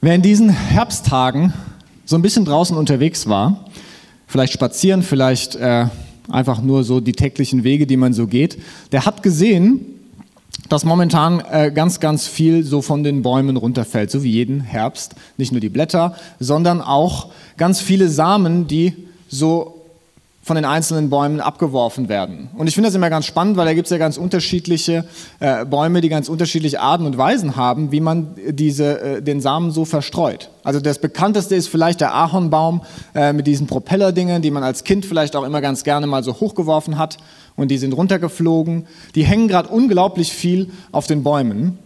Wer in diesen Herbsttagen so ein bisschen draußen unterwegs war, vielleicht spazieren, vielleicht äh, einfach nur so die täglichen Wege, die man so geht, der hat gesehen, dass momentan äh, ganz, ganz viel so von den Bäumen runterfällt, so wie jeden Herbst. Nicht nur die Blätter, sondern auch ganz viele Samen, die so von den einzelnen Bäumen abgeworfen werden. Und ich finde das immer ganz spannend, weil da gibt es ja ganz unterschiedliche äh, Bäume, die ganz unterschiedliche Arten und Weisen haben, wie man diese, äh, den Samen so verstreut. Also das bekannteste ist vielleicht der Ahornbaum äh, mit diesen Propellerdingen, die man als Kind vielleicht auch immer ganz gerne mal so hochgeworfen hat und die sind runtergeflogen. Die hängen gerade unglaublich viel auf den Bäumen.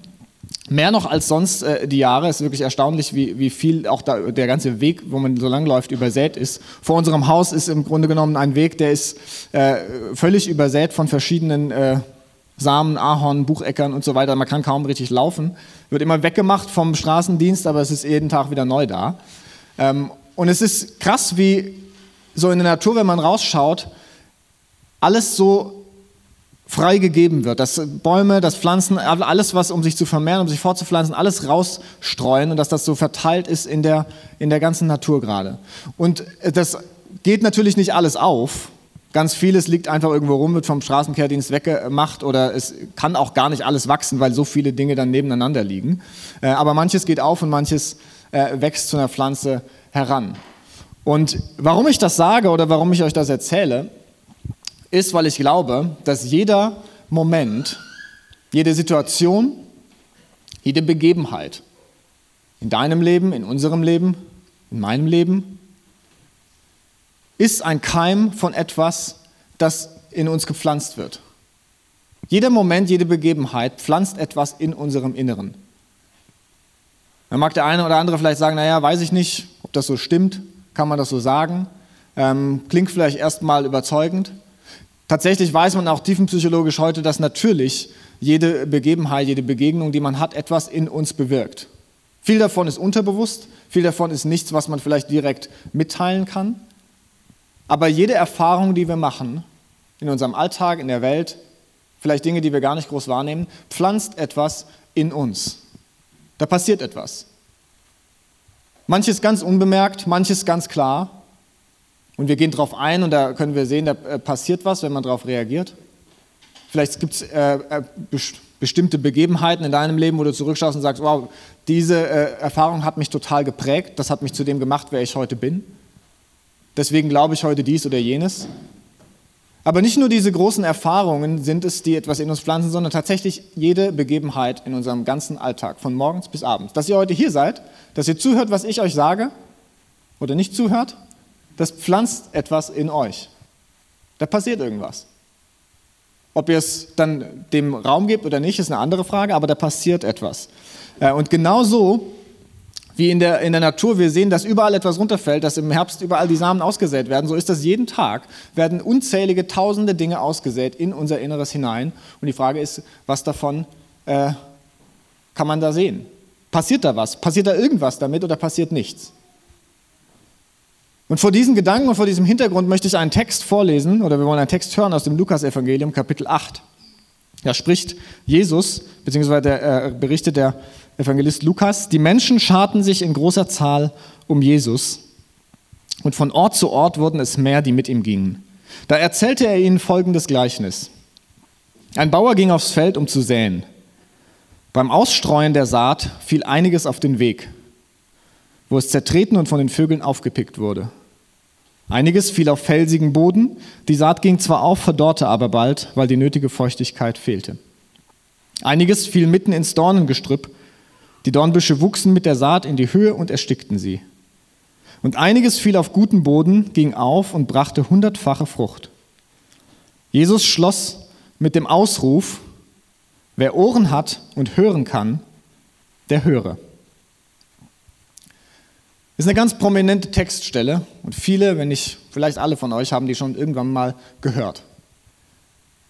Mehr noch als sonst äh, die Jahre. Es ist wirklich erstaunlich, wie, wie viel auch da, der ganze Weg, wo man so lang läuft, übersät ist. Vor unserem Haus ist im Grunde genommen ein Weg, der ist äh, völlig übersät von verschiedenen äh, Samen, Ahorn, Bucheckern und so weiter. Man kann kaum richtig laufen. Wird immer weggemacht vom Straßendienst, aber es ist jeden Tag wieder neu da. Ähm, und es ist krass, wie so in der Natur, wenn man rausschaut, alles so frei gegeben wird, dass Bäume, dass Pflanzen, alles, was um sich zu vermehren, um sich fortzupflanzen, alles rausstreuen und dass das so verteilt ist in der, in der ganzen Natur gerade. Und das geht natürlich nicht alles auf. Ganz vieles liegt einfach irgendwo rum, wird vom Straßenkehrdienst weggemacht oder es kann auch gar nicht alles wachsen, weil so viele Dinge dann nebeneinander liegen. Äh, aber manches geht auf und manches äh, wächst zu einer Pflanze heran. Und warum ich das sage oder warum ich euch das erzähle, ist, weil ich glaube, dass jeder Moment, jede Situation, jede Begebenheit in deinem Leben, in unserem Leben, in meinem Leben, ist ein Keim von etwas, das in uns gepflanzt wird. Jeder Moment, jede Begebenheit pflanzt etwas in unserem Inneren. Dann mag der eine oder andere vielleicht sagen, naja, weiß ich nicht, ob das so stimmt, kann man das so sagen, ähm, klingt vielleicht erstmal überzeugend. Tatsächlich weiß man auch tiefenpsychologisch heute, dass natürlich jede Begebenheit, jede Begegnung, die man hat, etwas in uns bewirkt. Viel davon ist unterbewusst, viel davon ist nichts, was man vielleicht direkt mitteilen kann. Aber jede Erfahrung, die wir machen, in unserem Alltag, in der Welt, vielleicht Dinge, die wir gar nicht groß wahrnehmen, pflanzt etwas in uns. Da passiert etwas. Manches ganz unbemerkt, manches ganz klar. Und wir gehen darauf ein und da können wir sehen, da äh, passiert was, wenn man darauf reagiert. Vielleicht gibt es äh, äh bestimmte Begebenheiten in deinem Leben, wo du zurückschaust und sagst, wow, diese äh, Erfahrung hat mich total geprägt, das hat mich zu dem gemacht, wer ich heute bin. Deswegen glaube ich heute dies oder jenes. Aber nicht nur diese großen Erfahrungen sind es, die etwas in uns pflanzen, sondern tatsächlich jede Begebenheit in unserem ganzen Alltag, von morgens bis abends. Dass ihr heute hier seid, dass ihr zuhört, was ich euch sage oder nicht zuhört, das pflanzt etwas in euch. Da passiert irgendwas. Ob ihr es dann dem Raum gebt oder nicht, ist eine andere Frage, aber da passiert etwas. Äh, und genauso wie in der, in der Natur wir sehen, dass überall etwas runterfällt, dass im Herbst überall die Samen ausgesät werden, so ist das jeden Tag, werden unzählige tausende Dinge ausgesät in unser Inneres hinein. Und die Frage ist, was davon äh, kann man da sehen? Passiert da was? Passiert da irgendwas damit oder passiert nichts? Und vor diesen Gedanken und vor diesem Hintergrund möchte ich einen Text vorlesen, oder wir wollen einen Text hören aus dem Lukas-Evangelium, Kapitel 8. Da spricht Jesus, beziehungsweise der, äh, berichtet der Evangelist Lukas, die Menschen scharten sich in großer Zahl um Jesus und von Ort zu Ort wurden es mehr, die mit ihm gingen. Da erzählte er ihnen folgendes Gleichnis. Ein Bauer ging aufs Feld, um zu säen. Beim Ausstreuen der Saat fiel einiges auf den Weg, wo es zertreten und von den Vögeln aufgepickt wurde. Einiges fiel auf felsigen Boden, die Saat ging zwar auf, verdorrte aber bald, weil die nötige Feuchtigkeit fehlte. Einiges fiel mitten ins Dornengestrüpp, die Dornbüsche wuchsen mit der Saat in die Höhe und erstickten sie. Und einiges fiel auf guten Boden, ging auf und brachte hundertfache Frucht. Jesus schloss mit dem Ausruf, wer Ohren hat und hören kann, der höre. Ist eine ganz prominente Textstelle und viele, wenn nicht vielleicht alle von euch, haben die schon irgendwann mal gehört.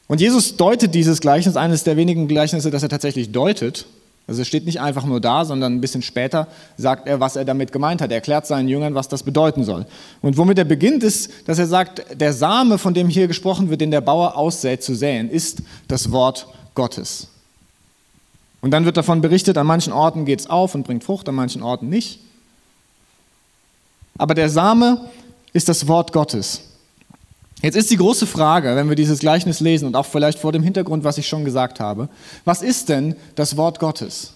Und Jesus deutet dieses Gleichnis, eines der wenigen Gleichnisse, das er tatsächlich deutet. Also es steht nicht einfach nur da, sondern ein bisschen später sagt er, was er damit gemeint hat. Er erklärt seinen Jüngern, was das bedeuten soll. Und womit er beginnt, ist, dass er sagt, der Same, von dem hier gesprochen wird, den der Bauer aussät zu säen, ist das Wort Gottes. Und dann wird davon berichtet, an manchen Orten geht es auf und bringt Frucht, an manchen Orten nicht. Aber der Same ist das Wort Gottes. Jetzt ist die große Frage, wenn wir dieses Gleichnis lesen und auch vielleicht vor dem Hintergrund, was ich schon gesagt habe, was ist denn das Wort Gottes?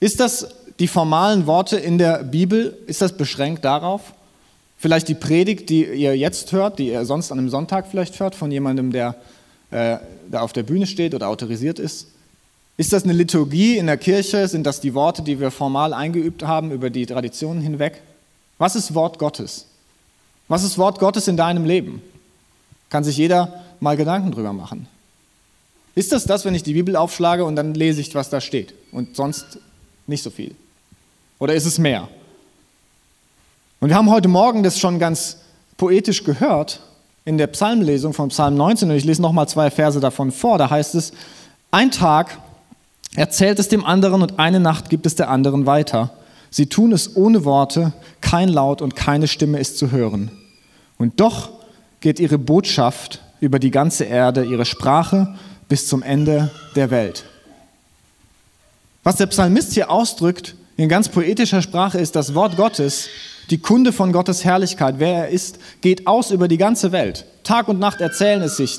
Ist das die formalen Worte in der Bibel, ist das beschränkt darauf? Vielleicht die Predigt, die ihr jetzt hört, die ihr sonst an einem Sonntag vielleicht hört, von jemandem, der äh, da auf der Bühne steht oder autorisiert ist? Ist das eine Liturgie in der Kirche? Sind das die Worte, die wir formal eingeübt haben über die Traditionen hinweg? Was ist Wort Gottes? Was ist Wort Gottes in deinem Leben? Kann sich jeder mal Gedanken drüber machen. Ist das das, wenn ich die Bibel aufschlage und dann lese ich, was da steht und sonst nicht so viel? Oder ist es mehr? Und wir haben heute Morgen das schon ganz poetisch gehört in der Psalmlesung von Psalm 19 und ich lese nochmal zwei Verse davon vor. Da heißt es, ein Tag erzählt es dem anderen und eine Nacht gibt es der anderen weiter. Sie tun es ohne Worte, kein Laut und keine Stimme ist zu hören. Und doch geht ihre Botschaft über die ganze Erde, ihre Sprache bis zum Ende der Welt. Was der Psalmist hier ausdrückt, in ganz poetischer Sprache ist das Wort Gottes, die Kunde von Gottes Herrlichkeit, wer er ist, geht aus über die ganze Welt. Tag und Nacht erzählen es sich,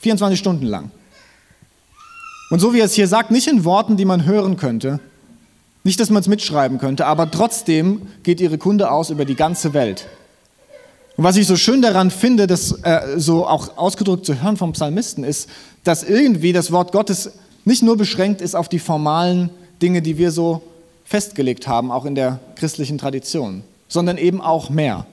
24 Stunden lang. Und so wie er es hier sagt, nicht in Worten, die man hören könnte, nicht, dass man es mitschreiben könnte, aber trotzdem geht ihre Kunde aus über die ganze Welt. Und was ich so schön daran finde, das äh, so auch ausgedrückt zu hören vom Psalmisten, ist, dass irgendwie das Wort Gottes nicht nur beschränkt ist auf die formalen Dinge, die wir so festgelegt haben, auch in der christlichen Tradition, sondern eben auch mehr.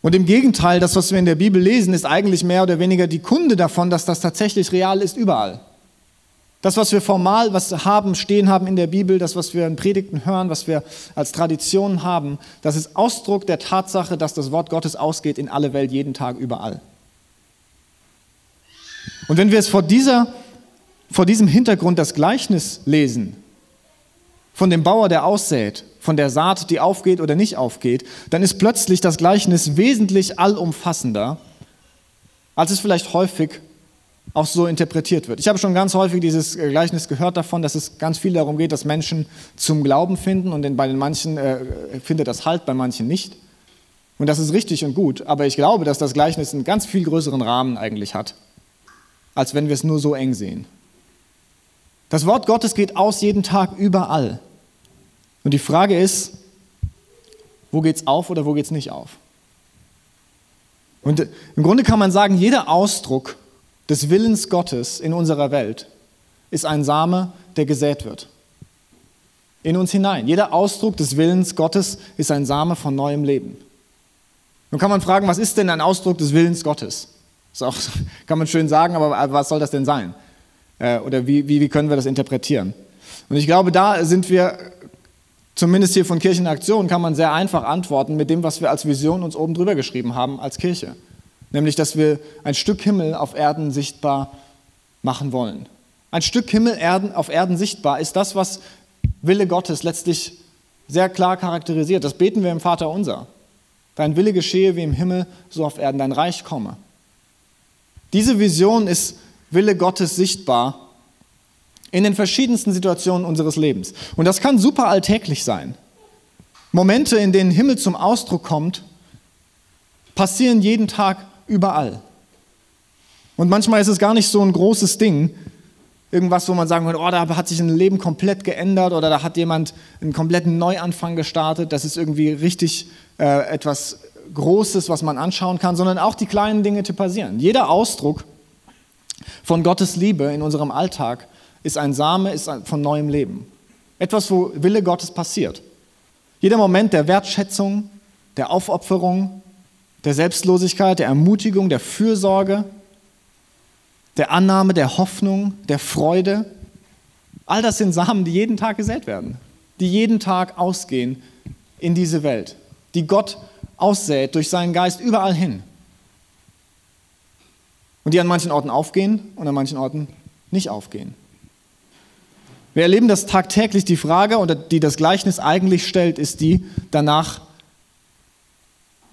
Und im Gegenteil, das, was wir in der Bibel lesen, ist eigentlich mehr oder weniger die Kunde davon, dass das tatsächlich real ist überall. Das, was wir formal was haben, stehen haben in der Bibel, das, was wir in Predigten hören, was wir als Tradition haben, das ist Ausdruck der Tatsache, dass das Wort Gottes ausgeht in alle Welt, jeden Tag, überall. Und wenn wir es vor dieser vor diesem Hintergrund das Gleichnis lesen, von dem Bauer, der aussät, von der Saat, die aufgeht oder nicht aufgeht, dann ist plötzlich das Gleichnis wesentlich allumfassender, als es vielleicht häufig auch so interpretiert wird. Ich habe schon ganz häufig dieses Gleichnis gehört davon, dass es ganz viel darum geht, dass Menschen zum Glauben finden und bei den manchen äh, findet das Halt, bei manchen nicht. Und das ist richtig und gut, aber ich glaube, dass das Gleichnis einen ganz viel größeren Rahmen eigentlich hat, als wenn wir es nur so eng sehen. Das Wort Gottes geht aus jeden Tag überall. Und die Frage ist, wo geht es auf oder wo geht es nicht auf? Und im Grunde kann man sagen, jeder Ausdruck des Willens Gottes in unserer Welt ist ein Same, der gesät wird. In uns hinein. Jeder Ausdruck des Willens Gottes ist ein Same von neuem Leben. Nun kann man fragen, was ist denn ein Ausdruck des Willens Gottes? Das auch, kann man schön sagen, aber was soll das denn sein? Äh, oder wie, wie, wie können wir das interpretieren? Und ich glaube, da sind wir, zumindest hier von Kirchenaktion, kann man sehr einfach antworten mit dem, was wir als Vision uns oben drüber geschrieben haben als Kirche. Nämlich, dass wir ein Stück Himmel auf Erden sichtbar machen wollen. Ein Stück Himmel auf Erden sichtbar ist das, was Wille Gottes letztlich sehr klar charakterisiert. Das beten wir im Vater unser. Dein Wille geschehe wie im Himmel, so auf Erden, dein Reich komme. Diese Vision ist Wille Gottes sichtbar in den verschiedensten Situationen unseres Lebens. Und das kann super alltäglich sein. Momente, in denen Himmel zum Ausdruck kommt, passieren jeden Tag überall. Und manchmal ist es gar nicht so ein großes Ding, irgendwas, wo man sagen würde, oh, da hat sich ein Leben komplett geändert oder da hat jemand einen kompletten Neuanfang gestartet. Das ist irgendwie richtig äh, etwas Großes, was man anschauen kann, sondern auch die kleinen Dinge, die passieren. Jeder Ausdruck von Gottes Liebe in unserem Alltag ist ein Same, ist von neuem Leben. Etwas, wo Wille Gottes passiert. Jeder Moment der Wertschätzung, der Aufopferung, der Selbstlosigkeit, der Ermutigung, der Fürsorge, der Annahme, der Hoffnung, der Freude, all das sind Samen, die jeden Tag gesät werden, die jeden Tag ausgehen in diese Welt, die Gott aussät durch seinen Geist überall hin und die an manchen Orten aufgehen und an manchen Orten nicht aufgehen. Wir erleben das tagtäglich. Die Frage, die das Gleichnis eigentlich stellt, ist die danach,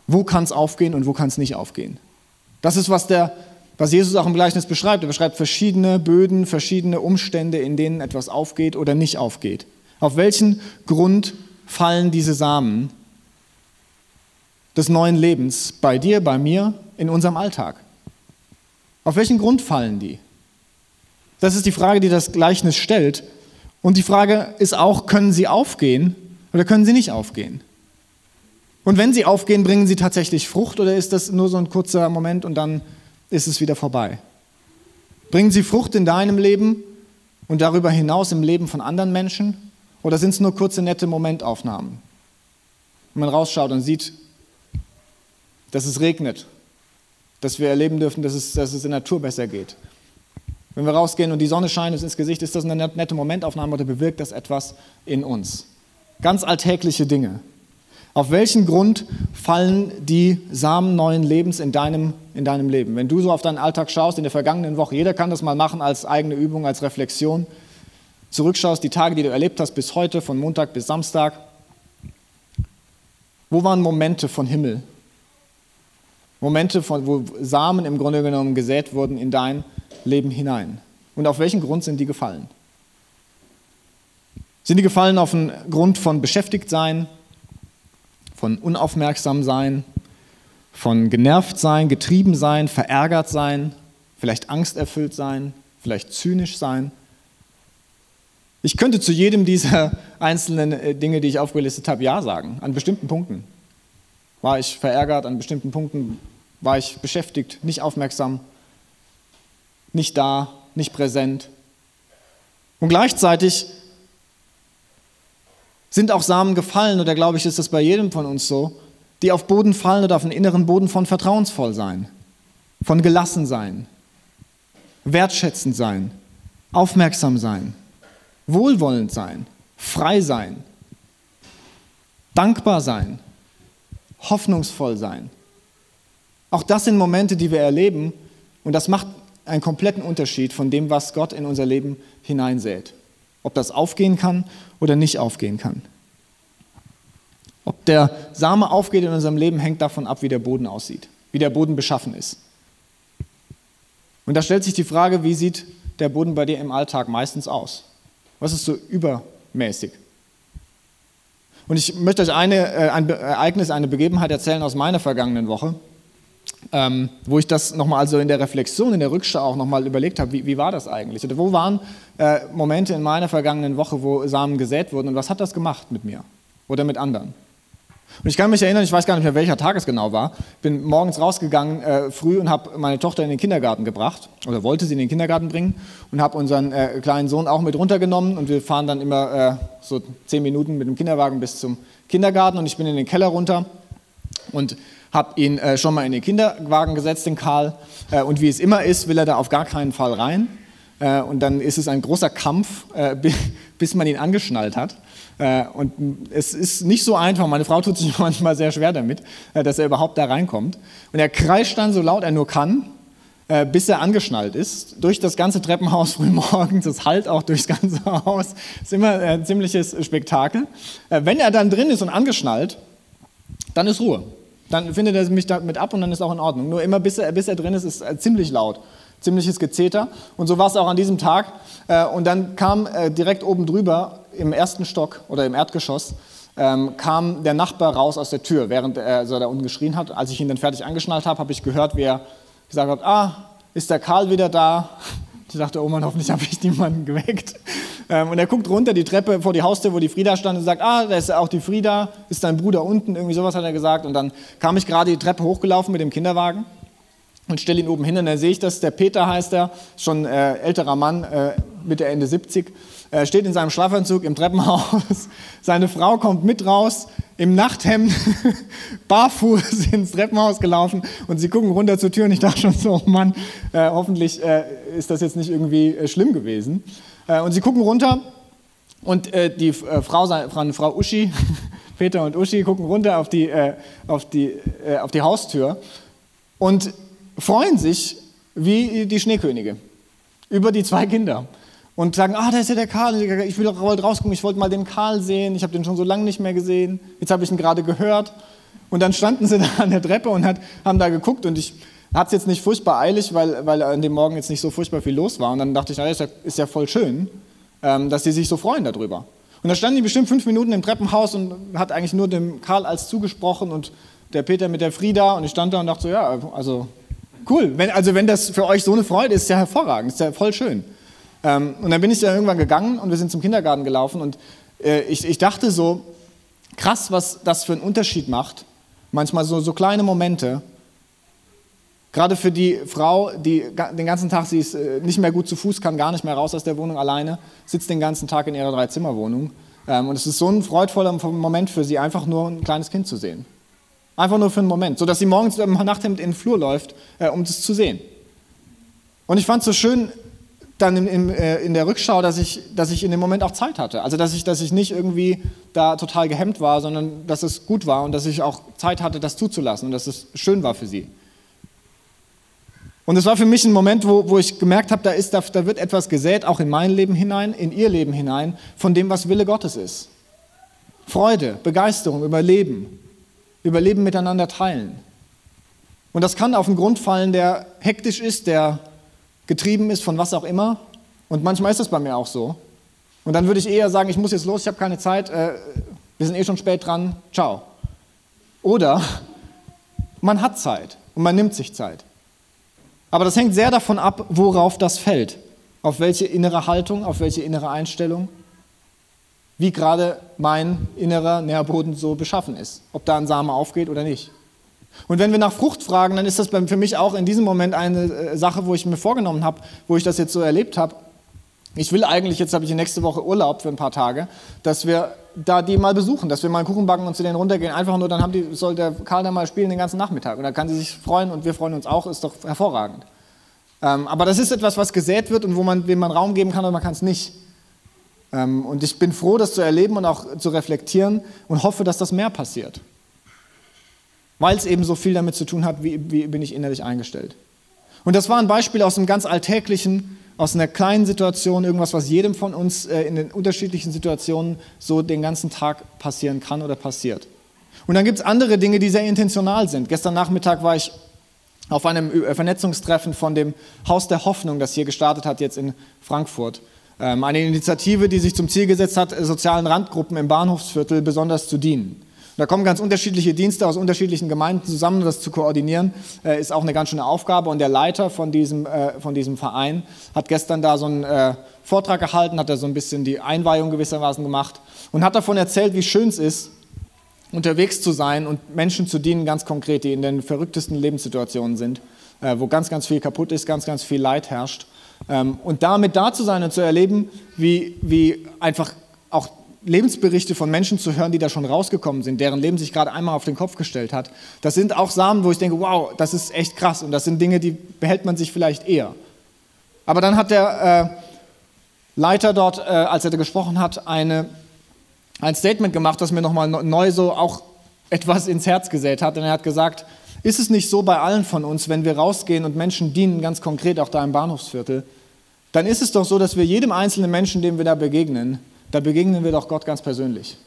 wo kann es aufgehen und wo kann es nicht aufgehen. Das ist, was der was Jesus auch im Gleichnis beschreibt. Er beschreibt verschiedene Böden, verschiedene Umstände, in denen etwas aufgeht oder nicht aufgeht. Auf welchen Grund fallen diese Samen des neuen Lebens bei dir, bei mir, in unserem Alltag? Auf welchen Grund fallen die? Das ist die Frage, die das Gleichnis stellt. Und die Frage ist auch, können sie aufgehen oder können sie nicht aufgehen? Und wenn sie aufgehen, bringen sie tatsächlich Frucht oder ist das nur so ein kurzer Moment und dann ist es wieder vorbei? Bringen sie Frucht in deinem Leben und darüber hinaus im Leben von anderen Menschen? Oder sind es nur kurze, nette Momentaufnahmen? Wenn man rausschaut und sieht, dass es regnet, dass wir erleben dürfen, dass es, dass es in der Natur besser geht. Wenn wir rausgehen und die Sonne scheint uns ins Gesicht, ist das eine nette Momentaufnahme oder bewirkt das etwas in uns? Ganz alltägliche Dinge. Auf welchen Grund fallen die Samen neuen Lebens in deinem, in deinem Leben? Wenn du so auf deinen Alltag schaust in der vergangenen Woche, jeder kann das mal machen als eigene Übung, als Reflexion, zurückschaust, die Tage, die du erlebt hast bis heute, von Montag bis Samstag, wo waren Momente von Himmel, Momente, von, wo Samen im Grunde genommen gesät wurden in dein Leben hinein. Und auf welchen Grund sind die gefallen? Sind die gefallen auf den Grund von Beschäftigtsein, von unaufmerksam sein, von genervt sein, getrieben sein, verärgert sein, vielleicht angsterfüllt sein, vielleicht zynisch sein? Ich könnte zu jedem dieser einzelnen äh, Dinge, die ich aufgelistet habe, Ja sagen, an bestimmten Punkten. War ich verärgert, an bestimmten Punkten war ich beschäftigt, nicht aufmerksam, nicht da, nicht präsent. Und gleichzeitig sind auch Samen gefallen, oder glaube ich, ist das bei jedem von uns so, die auf Boden fallen oder auf den inneren Boden von vertrauensvoll sein, von gelassen sein, wertschätzend sein, aufmerksam sein, wohlwollend sein, frei sein, dankbar sein, hoffnungsvoll sein. Auch das sind Momente, die wir erleben und das macht einen kompletten Unterschied von dem, was Gott in unser Leben hineinsät. Ob das aufgehen kann oder nicht aufgehen kann. Ob der Same aufgeht in unserem Leben, hängt davon ab, wie der Boden aussieht, wie der Boden beschaffen ist. Und da stellt sich die Frage, wie sieht der Boden bei dir im Alltag meistens aus? Was ist so übermäßig? Und ich möchte euch eine, äh, ein Ereignis, eine Begebenheit erzählen aus meiner vergangenen Woche ähm, wo ich das nochmal also in der Reflexion, in der Rückschau auch nochmal überlegt habe, wie, wie, war das eigentlich? Oder wo waren äh, Momente in meiner vergangenen Woche, wo Samen gesät wurden und was hat das gemacht mit mir oder mit anderen? Und ich kann mich erinnern, ich weiß gar nicht mehr, welcher Tag es genau war, bin morgens rausgegangen äh, früh und habe meine Tochter in den Kindergarten gebracht oder wollte sie in den Kindergarten bringen und habe unseren äh, kleinen Sohn auch mit runtergenommen und wir fahren dann immer äh, so zehn Minuten mit dem Kinderwagen bis zum Kindergarten und ich bin in den Keller runter und habe ihn äh, schon mal in den Kinderwagen gesetzt, den Karl. Äh, und wie es immer ist, will er da auf gar keinen Fall rein. Äh, und dann ist es ein großer Kampf, äh, bis man ihn angeschnallt hat. Äh, und es ist nicht so einfach. Meine Frau tut sich manchmal sehr schwer damit, äh, dass er überhaupt da reinkommt. Und er kreischt dann so laut er nur kann, bis er angeschnallt ist, durch das ganze Treppenhaus frühmorgens. Es halt auch durchs ganze Haus. Ist immer ein ziemliches Spektakel. Wenn er dann drin ist und angeschnallt, dann ist Ruhe. Dann findet er mich damit ab und dann ist auch in Ordnung. Nur immer bis er, bis er drin ist, ist ziemlich laut, ziemliches Gezeter. Und so war es auch an diesem Tag. Äh, und dann kam äh, direkt oben drüber im ersten Stock oder im Erdgeschoss, ähm, kam der Nachbar raus aus der Tür, während er so da unten geschrien hat. Als ich ihn dann fertig angeschnallt habe, habe ich gehört, wie er gesagt hat, ah, ist der Karl wieder da? Ich dachte, oh Mann, hoffentlich habe ich niemanden geweckt. Ähm, und er guckt runter die Treppe vor die Haustür, wo die Frieda stand und sagt, ah, da ist auch die Frieda, ist dein Bruder unten, irgendwie sowas hat er gesagt. Und dann kam ich gerade die Treppe hochgelaufen mit dem Kinderwagen und stelle ihn oben hin und dann sehe ich das, der Peter heißt er, schon äh, älterer Mann, äh, Mitte, Ende 70, äh, steht in seinem Schlafanzug im Treppenhaus. Seine Frau kommt mit raus, im Nachthemd, barfuß ins Treppenhaus gelaufen und sie gucken runter zur Tür und ich dachte schon so, oh Mann, äh, hoffentlich äh, ist das jetzt nicht irgendwie äh, schlimm gewesen. Äh, und sie gucken runter und äh, die äh, Frau, Frau, Uschi, Peter und Uschi gucken runter auf die, auf, die, auf die Haustür und freuen sich wie die Schneekönige über die zwei Kinder und sagen, ah, da ist ja der Karl, ich will doch rausgucken, ich wollte mal den Karl sehen, ich habe den schon so lange nicht mehr gesehen, jetzt habe ich ihn gerade gehört. Und dann standen sie da an der Treppe und hat, haben da geguckt und ich hat es jetzt nicht furchtbar eilig, weil, weil an dem Morgen jetzt nicht so furchtbar viel los war. Und dann dachte ich, na, ist ja, ist ja voll schön, ähm, dass sie sich so freuen darüber. Und da standen die bestimmt fünf Minuten im Treppenhaus und hat eigentlich nur dem Karl als zugesprochen und der Peter mit der Frieda. Und ich stand da und dachte so, ja, also cool. Wenn, also wenn das für euch so eine Freude ist, ist ja hervorragend, ist ja voll schön. Ähm, und dann bin ich ja irgendwann gegangen und wir sind zum Kindergarten gelaufen und äh, ich, ich dachte so, krass, was das für einen Unterschied macht. Manchmal so, so kleine Momente. Gerade für die Frau, die den ganzen Tag, sie ist äh, nicht mehr gut zu Fuß, kann gar nicht mehr raus aus der Wohnung alleine, sitzt den ganzen Tag in ihrer Dreizimmerwohnung. Ähm, und es ist so ein freudvoller Moment für sie, einfach nur ein kleines Kind zu sehen. Einfach nur für einen Moment, sodass sie morgens im Nachthemd in den Flur läuft, äh, um das zu sehen. Und ich fand es so schön, dann in, in, äh, in, der Rückschau, dass ich, dass ich in dem Moment auch Zeit hatte. Also dass ich, dass ich nicht irgendwie da total gehemmt war, sondern dass es gut war und dass ich auch Zeit hatte, das zuzulassen und dass es schön war für sie. Und es war für mich ein Moment, wo, wo ich gemerkt habe, da, ist, da, da wird etwas gesät, auch in mein Leben hinein, in ihr Leben hinein, von dem, was Wille Gottes ist. Freude, Begeisterung, Überleben, Überleben miteinander teilen. Und das kann auf einen Grund fallen, der hektisch ist, der getrieben ist von was auch immer. Und manchmal ist das bei mir auch so. Und dann würde ich eher sagen, ich muss jetzt los, ich habe keine Zeit, äh, wir sind eh schon spät dran, ciao. Oder man hat Zeit und man nimmt sich Zeit. Aber das hängt sehr davon ab, worauf das fällt. Auf welche innere Haltung, auf welche innere Einstellung, wie gerade mein innerer Nährboden so beschaffen ist. Ob da ein Same aufgeht oder nicht. Und wenn wir nach Frucht fragen, dann ist das für mich auch in diesem Moment eine äh, Sache, wo ich mir vorgenommen habe, wo ich das jetzt so erlebt habe. Ich will eigentlich, jetzt habe ich nächste Woche Urlaub für ein paar Tage, dass wir da die mal besuchen, dass wir mal einen Kuchen backen und zu denen runtergehen. Einfach nur, dann haben die, soll der Karl da mal spielen den ganzen Nachmittag. Und dann kann sie sich freuen und wir freuen uns auch, ist doch hervorragend. Ähm, aber das ist etwas, was gesät wird und wo man, wem man Raum geben kann und man kann es nicht. Ähm, und ich bin froh, das zu erleben und auch zu reflektieren und hoffe, dass das mehr passiert weil es eben so viel damit zu tun hat, wie, wie bin ich innerlich eingestellt. Und das war ein Beispiel aus einem ganz alltäglichen, aus einer kleinen Situation, irgendwas, was jedem von uns äh, in den unterschiedlichen Situationen so den ganzen Tag passieren kann oder passiert. Und dann gibt es andere Dinge, die sehr intentional sind. Gestern Nachmittag war ich auf einem äh, Vernetzungstreffen von dem Haus der Hoffnung, das hier gestartet hat jetzt in Frankfurt. Ähm, eine Initiative, die sich zum Ziel gesetzt hat, sozialen Randgruppen im Bahnhofsviertel besonders zu dienen. Da kommen ganz unterschiedliche Dienste aus unterschiedlichen Gemeinden zusammen. Das zu koordinieren äh, ist auch eine ganz schöne Aufgabe. Und der Leiter von diesem, äh, von diesem Verein hat gestern da so einen äh, Vortrag gehalten, hat da so ein bisschen die Einweihung gewissermaßen gemacht und hat davon erzählt, wie schön es ist, unterwegs zu sein und Menschen zu dienen, ganz konkret, die in den verrücktesten Lebenssituationen sind, äh, wo ganz, ganz viel kaputt ist, ganz, ganz viel Leid herrscht. Ähm, und damit da zu sein und zu erleben, wie, wie einfach auch Lebensberichte von Menschen zu hören, die da schon rausgekommen sind, deren Leben sich gerade einmal auf den Kopf gestellt hat. Das sind auch Samen, wo ich denke, wow, das ist echt krass und das sind Dinge, die behält man sich vielleicht eher. Aber dann hat der äh, Leiter dort, äh, als er da gesprochen hat, eine, ein Statement gemacht, das mir nochmal neu so auch etwas ins Herz gesät hat. Und er hat gesagt, ist es nicht so bei allen von uns, wenn wir rausgehen und Menschen dienen, ganz konkret auch da im Bahnhofsviertel, dann ist es doch so, dass wir jedem einzelnen Menschen, dem wir da begegnen, da begegnen wir doch Gott ganz persönlich.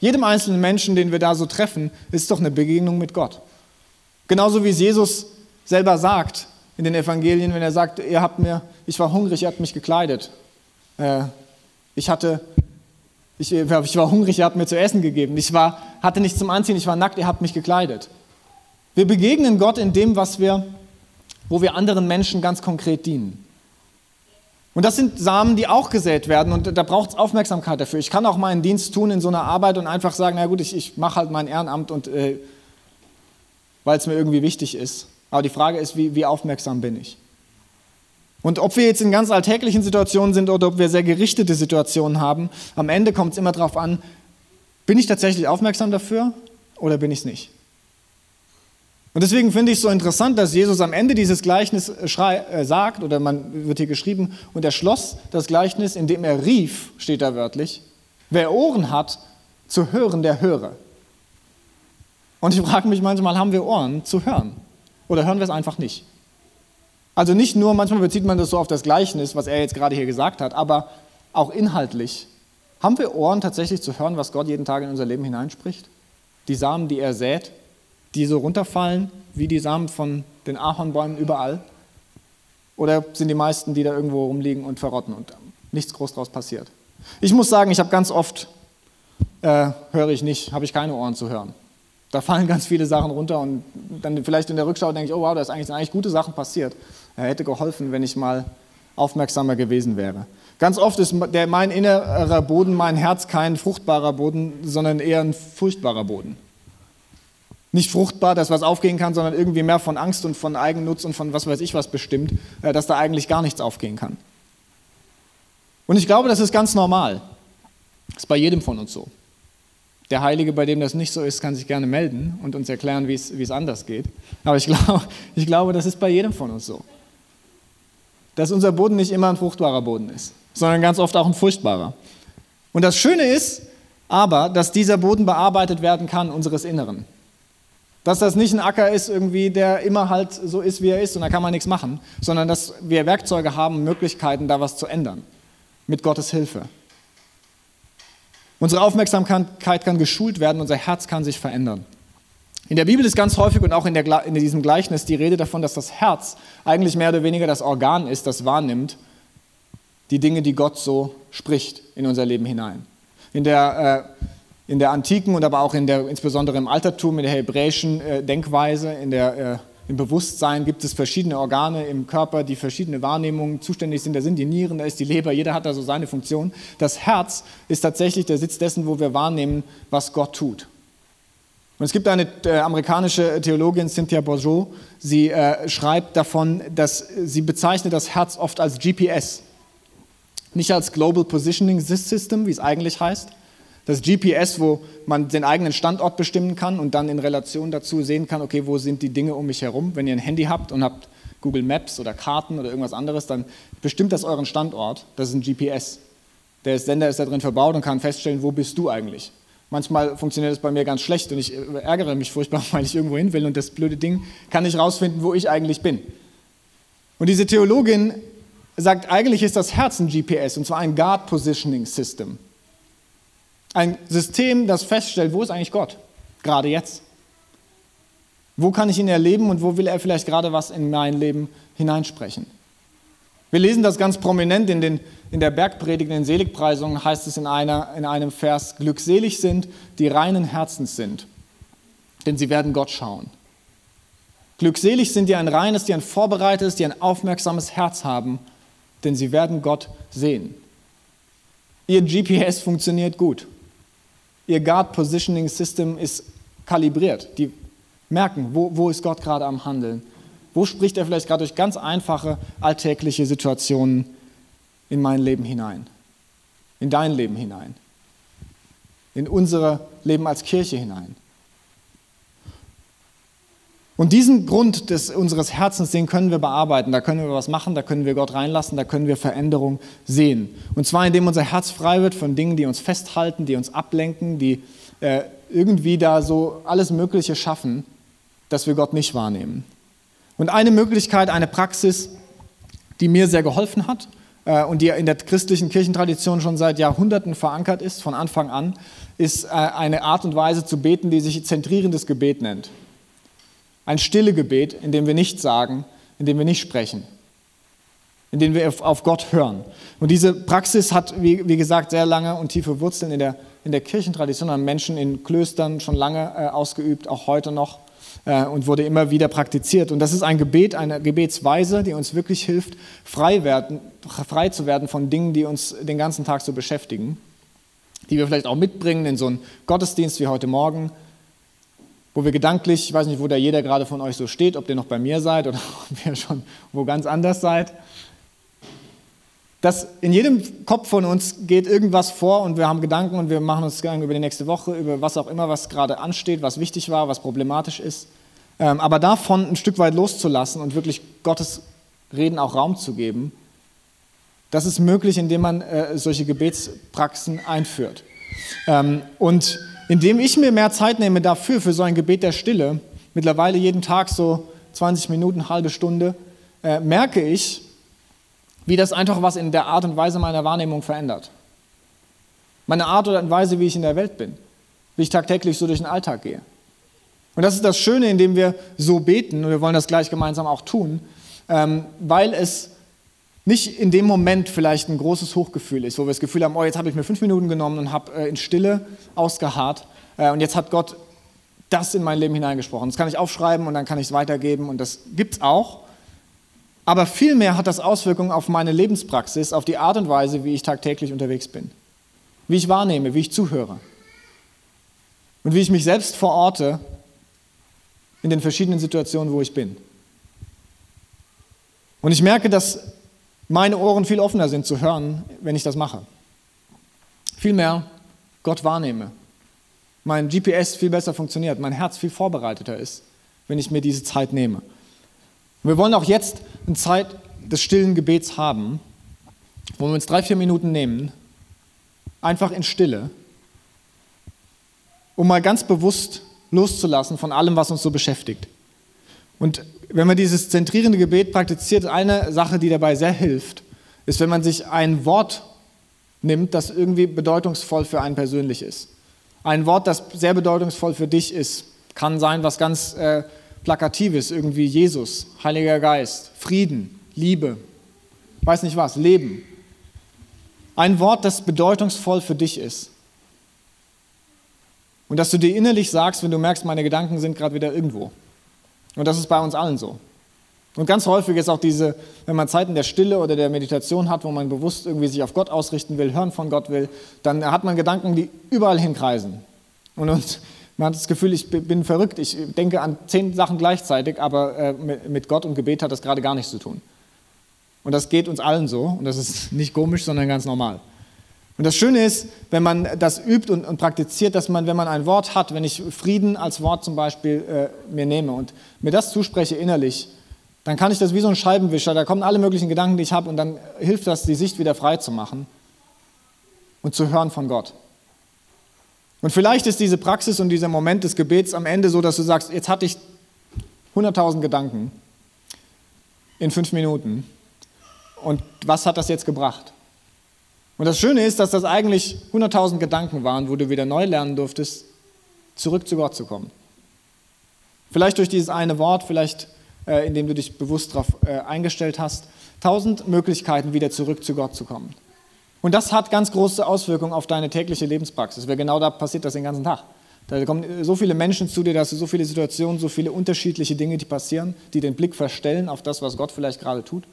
Jedem einzelnen Menschen, den wir da so treffen, ist doch eine Begegnung mit Gott. Genauso wie es Jesus selber sagt in den Evangelien, wenn er sagt, ihr habt mir, ich war hungrig, ihr habt mich gekleidet. Äh, ich hatte, ich, ich war hungrig, ihr habt mir zu essen gegeben. Ich war, hatte nichts zum Anziehen, ich war nackt, ihr habt mich gekleidet. Wir begegnen Gott in dem, was wir, wo wir anderen Menschen ganz konkret dienen. Und das sind Samen, die auch gesät werden und da braucht es Aufmerksamkeit dafür. Ich kann auch meinen Dienst tun in so einer Arbeit und einfach sagen, na gut, ich, ich mache halt mein Ehrenamt und äh, weil es mir irgendwie wichtig ist. Aber die Frage ist, wie, wie aufmerksam bin ich? Und ob wir jetzt in ganz alltäglichen Situationen sind oder ob wir sehr gerichtete Situationen haben, am Ende kommt es immer darauf an, bin ich tatsächlich aufmerksam dafür oder bin ich es nicht? Und deswegen finde ich es so interessant, dass Jesus am Ende dieses Gleichnis äh, sagt, oder man wird hier geschrieben, und er schloss das Gleichnis, indem er rief, steht da wörtlich, wer Ohren hat, zu hören, der höre. Und ich frage mich manchmal, haben wir Ohren zu hören? Oder hören wir es einfach nicht? Also nicht nur, manchmal bezieht man das so auf das Gleichnis, was er jetzt gerade hier gesagt hat, aber auch inhaltlich. Haben wir Ohren tatsächlich zu hören, was Gott jeden Tag in unser Leben hineinspricht? Die Samen, die er sät, die so runterfallen wie die Samen von den Ahornbäumen überall? Oder sind die meisten, die da irgendwo rumliegen und verrotten und nichts groß draus passiert? Ich muss sagen, ich habe ganz oft, äh, höre ich nicht, habe ich keine Ohren zu hören. Da fallen ganz viele Sachen runter und dann vielleicht in der Rückschau denke ich, oh wow, da sind eigentlich gute Sachen passiert. Er hätte geholfen, wenn ich mal aufmerksamer gewesen wäre. Ganz oft ist der, mein innerer Boden, mein Herz kein fruchtbarer Boden, sondern eher ein furchtbarer Boden. Nicht fruchtbar, dass was aufgehen kann, sondern irgendwie mehr von Angst und von Eigennutz und von was weiß ich was bestimmt, äh, dass da eigentlich gar nichts aufgehen kann. Und ich glaube, das ist ganz normal. Das ist bei jedem von uns so. Der Heilige, bei dem das nicht so ist, kann sich gerne melden und uns erklären, wie es, anders geht. Aber ich glaube, ich glaube, das ist bei jedem von uns so. Dass unser Boden nicht immer ein fruchtbarer Boden ist sondern ganz oft auch ein furchtbarer. Und das Schöne ist aber, dass dieser Boden bearbeitet werden kann, unseres Inneren. Dass das nicht ein Acker ist, irgendwie, der immer halt so ist, wie er ist und da kann man nichts machen, sondern dass wir Werkzeuge haben, Möglichkeiten, da was zu ändern. Mit Gottes Hilfe. Unsere Aufmerksamkeit kann geschult werden, unser Herz kann sich verändern. In der Bibel ist ganz häufig und auch in, der, in diesem Gleichnis die Rede davon, dass das Herz eigentlich mehr oder weniger das Organ ist, das wahrnimmt die Dinge, die Gott so spricht in unser Leben hinein. In der, äh, in der antiken und aber auch in der, insbesondere im Altertum, in der hebräischen äh, Denkweise, in der, äh, im Bewusstsein gibt es verschiedene Organe im Körper, die verschiedene Wahrnehmungen zuständig sind. Da sind die Nieren, da ist die Leber, jeder hat da so seine Funktion. Das Herz ist tatsächlich der Sitz dessen, wo wir wahrnehmen, was Gott tut. Und es gibt eine äh, amerikanische Theologin, Cynthia Bourgeot, sie äh, schreibt davon, dass sie bezeichnet das Herz oft als GPS, nicht als Global Positioning System, wie es eigentlich heißt. Das GPS, wo man den eigenen Standort bestimmen kann und dann in Relation dazu sehen kann, okay, wo sind die Dinge um mich herum. Wenn ihr ein Handy habt und habt Google Maps oder Karten oder irgendwas anderes, dann bestimmt das euren Standort. Das ist ein GPS. Der Sender ist da drin verbaut und kann feststellen, wo bist du eigentlich. Manchmal funktioniert das bei mir ganz schlecht und ich ärgere mich furchtbar, weil ich irgendwo hin will und das blöde Ding kann nicht rausfinden, wo ich eigentlich bin. Und diese Theologin sagt, eigentlich ist das Herz ein GPS, und zwar ein Guard Positioning System. Ein System, das feststellt, wo ist eigentlich Gott, gerade jetzt. Wo kann ich ihn erleben und wo will er vielleicht gerade was in mein Leben hineinsprechen? Wir lesen das ganz prominent in, den, in der Bergpredigt, in den Seligpreisungen, heißt es in, einer, in einem Vers, glückselig sind, die reinen Herzens sind, denn sie werden Gott schauen. Glückselig sind die ein reines, die ein vorbereitetes, die ein aufmerksames Herz haben denn sie werden Gott sehen. Ihr GPS funktioniert gut. Ihr Guard Positioning System ist kalibriert. Die merken, wo, wo ist Gott gerade am Handeln. Wo spricht er vielleicht gerade durch ganz einfache alltägliche Situationen in mein Leben hinein, in dein Leben hinein, in unser Leben als Kirche hinein. Und diesen Grund des, unseres Herzens, den können wir bearbeiten. Da können wir was machen, da können wir Gott reinlassen, da können wir Veränderung sehen. Und zwar indem unser Herz frei wird von Dingen, die uns festhalten, die uns ablenken, die äh, irgendwie da so alles Mögliche schaffen, dass wir Gott nicht wahrnehmen. Und eine Möglichkeit, eine Praxis, die mir sehr geholfen hat äh, und die in der christlichen Kirchentradition schon seit Jahrhunderten verankert ist, von Anfang an, ist äh, eine Art und Weise zu beten, die sich zentrierendes Gebet nennt. Ein stille Gebet, in dem wir nichts sagen, in dem wir nicht sprechen, in dem wir auf Gott hören. Und diese Praxis hat, wie, wie gesagt, sehr lange und tiefe Wurzeln in der, in der Kirchentradition, haben Menschen in Klöstern schon lange äh, ausgeübt, auch heute noch äh, und wurde immer wieder praktiziert. Und das ist ein Gebet, eine Gebetsweise, die uns wirklich hilft, frei, werden, frei zu werden von Dingen, die uns den ganzen Tag so beschäftigen, die wir vielleicht auch mitbringen in so einen Gottesdienst wie heute Morgen, wo wir gedanklich, ich weiß nicht, wo da jeder gerade von euch so steht, ob ihr noch bei mir seid oder ob ihr schon wo ganz anders seid. Dass in jedem Kopf von uns geht irgendwas vor und wir haben Gedanken und wir machen uns Gedanken über die nächste Woche, über was auch immer, was gerade ansteht, was wichtig war, was problematisch ist. Ähm, aber davon ein Stück weit loszulassen und wirklich Gottes Reden auch Raum zu geben, das ist möglich, indem man äh, solche Gebetspraxen einführt. Ähm, und indem ich mir mehr Zeit nehme dafür, für so ein Gebet der Stille, mittlerweile jeden Tag so 20 Minuten, halbe Stunde, äh, merke ich, wie das einfach was in der Art und Weise meiner Wahrnehmung verändert. Meine Art und Weise, wie ich in der Welt bin, wie ich tagtäglich so durch den Alltag gehe. Und das ist das Schöne, indem wir so beten, und wir wollen das gleich gemeinsam auch tun, ähm, weil es nicht in dem Moment vielleicht ein großes Hochgefühl ist, wo wir das Gefühl haben, oh, jetzt habe ich mir fünf Minuten genommen und habe äh, in Stille ausgeharrt äh, und jetzt hat Gott das in mein Leben hineingesprochen. Das kann ich aufschreiben und dann kann ich es weitergeben und das gibt es auch. Aber vielmehr hat das Auswirkungen auf meine Lebenspraxis, auf die Art und Weise, wie ich tagtäglich unterwegs bin, wie ich wahrnehme, wie ich zuhöre und wie ich mich selbst verorte in den verschiedenen Situationen, wo ich bin. Und ich merke, dass meine Ohren viel offener sind zu hören, wenn ich das mache. Vielmehr Gott wahrnehme. Mein GPS viel besser funktioniert, mein Herz viel vorbereiteter ist, wenn ich mir diese Zeit nehme. Wir wollen auch jetzt eine Zeit des stillen Gebets haben, wo wir uns drei, vier Minuten nehmen, einfach in Stille, um mal ganz bewusst loszulassen von allem, was uns so beschäftigt. Und wenn man dieses zentrierende Gebet praktiziert, eine Sache, die dabei sehr hilft, ist, wenn man sich ein Wort nimmt, das irgendwie bedeutungsvoll für einen persönlich ist. Ein Wort, das sehr bedeutungsvoll für dich ist. Kann sein, was ganz äh, Plakatives, irgendwie Jesus, Heiliger Geist, Frieden, Liebe, weiß nicht was, Leben. Ein Wort, das bedeutungsvoll für dich ist. Und dass du dir innerlich sagst, wenn du merkst, meine Gedanken sind gerade wieder irgendwo. Und das ist bei uns allen so. Und ganz häufig ist auch diese, wenn man Zeiten der Stille oder der Meditation hat, wo man bewusst irgendwie sich auf Gott ausrichten will, hören von Gott will, dann hat man Gedanken, die überall hinkreisen. Und, und man hat das Gefühl, ich bin verrückt, ich denke an zehn Sachen gleichzeitig, aber äh, mit Gott und Gebet hat das gerade gar nichts zu tun. Und das geht uns allen so und das ist nicht komisch, sondern ganz normal. Und das Schöne ist, wenn man das übt und, und, praktiziert, dass man, wenn man ein Wort hat, wenn ich Frieden als Wort zum Beispiel äh, mir nehme und mir das zuspreche innerlich, dann kann ich das wie so ein Scheibenwischer, da kommen alle möglichen Gedanken, die ich habe und dann hilft das, die Sicht wieder frei zu machen und zu hören von Gott. Und vielleicht ist diese Praxis und dieser Moment des Gebets am Ende so, dass du sagst, jetzt hatte ich 100.000 Gedanken in fünf Minuten und was hat das jetzt gebracht? Und das Schöne ist, dass das eigentlich 100.000 Gedanken waren, wo du wieder neu lernen durftest, zurück zu Gott zu kommen. Vielleicht durch dieses eine Wort, vielleicht äh, indem du dich bewusst darauf äh, eingestellt hast. Tausend Möglichkeiten, wieder zurück zu Gott zu kommen. Und das hat ganz große Auswirkungen auf deine tägliche Lebenspraxis, weil genau da passiert das den ganzen Tag. Da kommen so viele Menschen zu dir, da hast du so viele Situationen, so viele unterschiedliche Dinge, die passieren, die den Blick verstellen auf das, was Gott vielleicht gerade tut.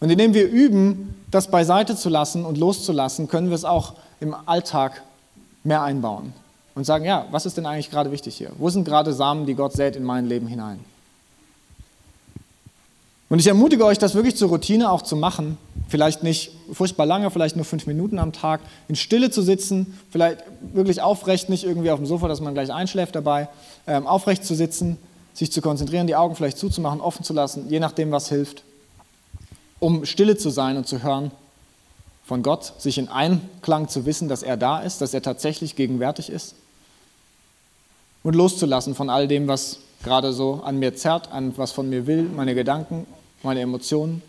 Und indem wir üben, das beiseite zu lassen und loszulassen, können wir es auch im Alltag mehr einbauen und sagen, ja, was ist denn eigentlich gerade wichtig hier? Wo sind gerade Samen, die Gott sät in mein Leben hinein? Und ich ermutige euch, das wirklich zur Routine auch zu machen. Vielleicht nicht furchtbar lange, vielleicht nur fünf Minuten am Tag, in Stille zu sitzen, vielleicht wirklich aufrecht, nicht irgendwie auf dem Sofa, dass man gleich einschläft dabei, ähm, aufrecht zu sitzen, sich zu konzentrieren, die Augen vielleicht zuzumachen, offen zu lassen, je nachdem, was hilft um stille zu sein und zu hören von Gott, sich in Einklang zu wissen, dass er da ist, dass er tatsächlich gegenwärtig ist und loszulassen von all dem, was gerade so an mir zerrt, an was von mir will, meine Gedanken, meine Emotionen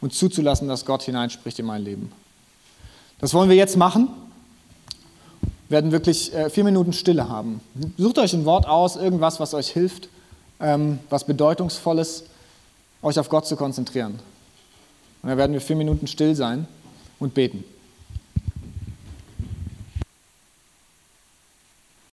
und zuzulassen, dass Gott hineinspricht in mein Leben. Das wollen wir jetzt machen. Wir werden wirklich äh, vier Minuten Stille haben. Sucht euch ein Wort aus, irgendwas, was euch hilft, ähm, was Bedeutungsvolles euch auf Gott zu konzentrieren. Und dann werden wir vier Minuten still sein und beten.